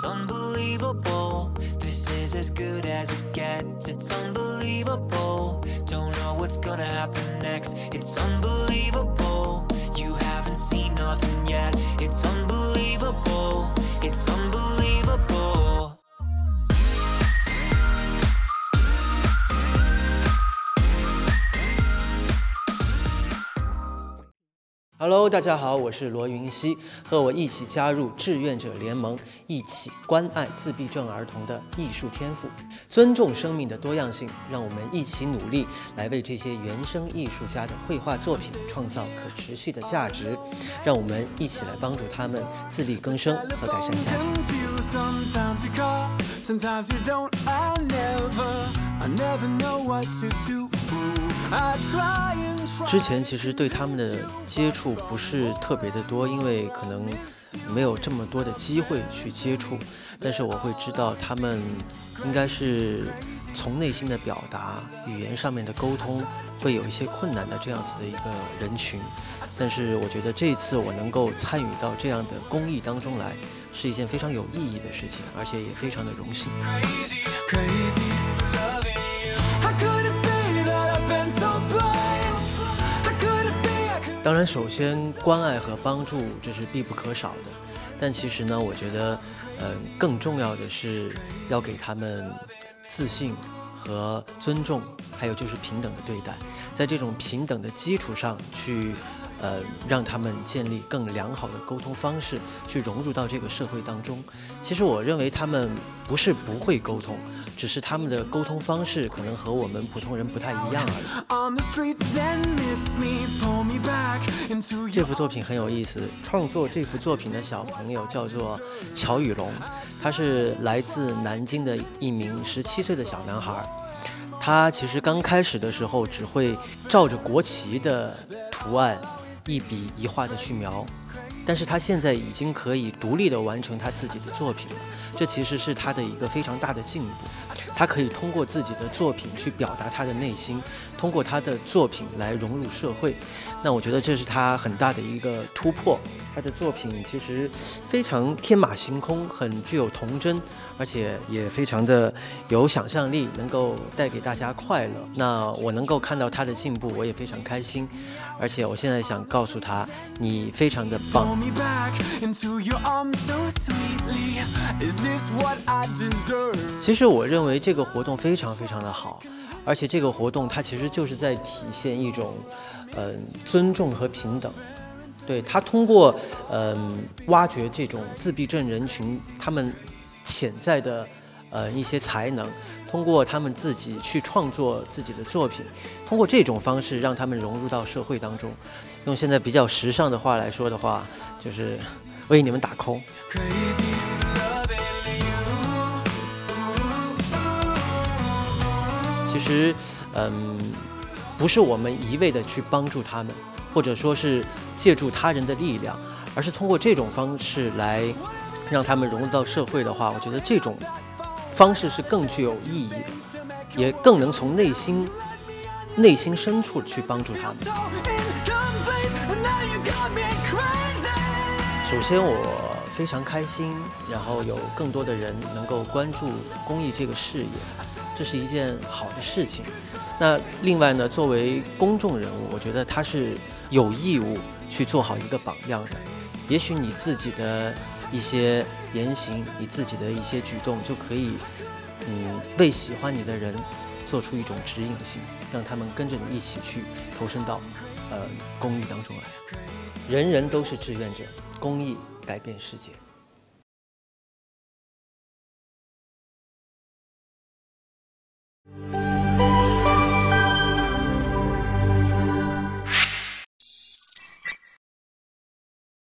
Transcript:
It's unbelievable. This is as good as it gets. It's unbelievable. Don't know what's gonna happen next. It's unbelievable. You haven't seen nothing yet. It's unbelievable. It's Hello，大家好，我是罗云熙，和我一起加入志愿者联盟，一起关爱自闭症儿童的艺术天赋，尊重生命的多样性，让我们一起努力，来为这些原生艺术家的绘画作品创造可持续的价值，让我们一起来帮助他们自力更生和改善家庭。之前其实对他们的接触不是特别的多，因为可能没有这么多的机会去接触，但是我会知道他们应该是从内心的表达、语言上面的沟通会有一些困难的这样子的一个人群。但是我觉得这次我能够参与到这样的公益当中来，是一件非常有意义的事情，而且也非常的荣幸。当然，首先关爱和帮助这是必不可少的，但其实呢，我觉得，嗯、更重要的是要给他们自信和尊重，还有就是平等的对待，在这种平等的基础上去。呃，让他们建立更良好的沟通方式，去融入到这个社会当中。其实我认为他们不是不会沟通，只是他们的沟通方式可能和我们普通人不太一样而已。这幅作品很有意思，创作这幅作品的小朋友叫做乔雨龙，他是来自南京的一名十七岁的小男孩。他其实刚开始的时候只会照着国旗的图案一笔一画的去描，但是他现在已经可以独立的完成他自己的作品了，这其实是他的一个非常大的进步。他可以通过自己的作品去表达他的内心，通过他的作品来融入社会。那我觉得这是他很大的一个突破。他的作品其实非常天马行空，很具有童真，而且也非常的有想象力，能够带给大家快乐。那我能够看到他的进步，我也非常开心。而且我现在想告诉他，你非常的棒?其实我认为为这个活动非常非常的好，而且这个活动它其实就是在体现一种，嗯、尊重和平等。对他通过嗯、挖掘这种自闭症人群他们潜在的呃一些才能，通过他们自己去创作自己的作品，通过这种方式让他们融入到社会当中。用现在比较时尚的话来说的话，就是为你们打 call。其实，嗯，不是我们一味的去帮助他们，或者说是借助他人的力量，而是通过这种方式来让他们融入到社会的话，我觉得这种方式是更具有意义的，也更能从内心内心深处去帮助他们。首先，我非常开心，然后有更多的人能够关注公益这个事业，这是一件好的事情。那另外呢，作为公众人物，我觉得他是有义务去做好一个榜样的。也许你自己的一些言行，你自己的一些举动，就可以，嗯，为喜欢你的人做出一种指引性，让他们跟着你一起去投身到，呃，公益当中来。人人都是志愿者，公益改变世界。